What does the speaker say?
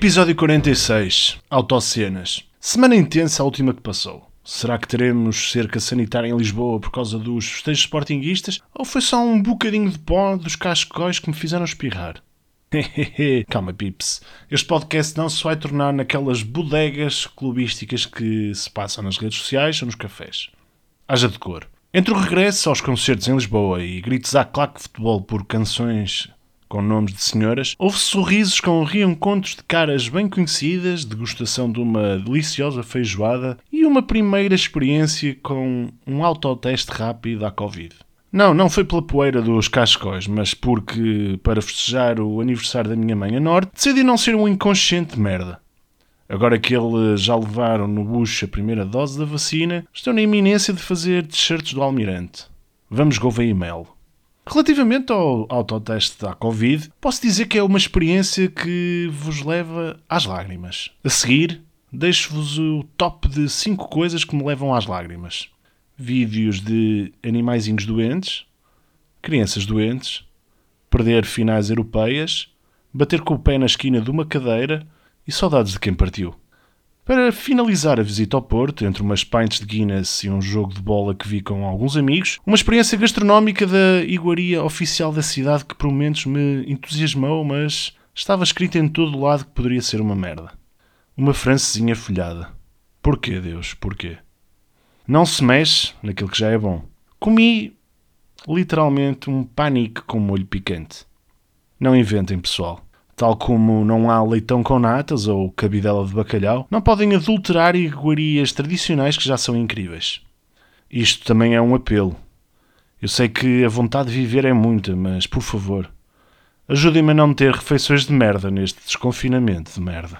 Episódio 46 Autocenas. Semana intensa a última que passou. Será que teremos cerca sanitária em Lisboa por causa dos festejos sportinguistas? Ou foi só um bocadinho de pó dos cascóis que me fizeram espirrar? Calma, pips. Este podcast não se vai tornar naquelas bodegas clubísticas que se passam nas redes sociais ou nos cafés. Haja de cor. Entre o regresso aos concertos em Lisboa e gritos à claque de futebol por canções com nomes de senhoras, houve sorrisos com reencontros de caras bem conhecidas, degustação de uma deliciosa feijoada e uma primeira experiência com um autoteste rápido à Covid. Não, não foi pela poeira dos cascóis, mas porque, para festejar o aniversário da minha mãe a norte, decidi não ser um inconsciente de merda. Agora que eles já levaram no bucho a primeira dose da vacina, estão na iminência de fazer t-shirts do Almirante. Vamos Gouveia e Mel. Relativamente ao autoteste da Covid, posso dizer que é uma experiência que vos leva às lágrimas. A seguir, deixo-vos o top de 5 coisas que me levam às lágrimas. Vídeos de animaizinhos doentes, crianças doentes, perder finais europeias, bater com o pé na esquina de uma cadeira e saudades de quem partiu. Para finalizar a visita ao Porto, entre umas pints de Guinness e um jogo de bola que vi com alguns amigos, uma experiência gastronómica da iguaria oficial da cidade que por momentos me entusiasmou, mas estava escrita em todo lado que poderia ser uma merda. Uma francesinha folhada. Porquê, Deus, porquê? Não se mexe naquilo que já é bom. Comi, literalmente, um panique com molho picante. Não inventem, pessoal. Tal como não há leitão com natas ou cabidela de bacalhau, não podem adulterar iguarias tradicionais que já são incríveis. Isto também é um apelo. Eu sei que a vontade de viver é muita, mas por favor, ajudem-me a não ter refeições de merda neste desconfinamento de merda.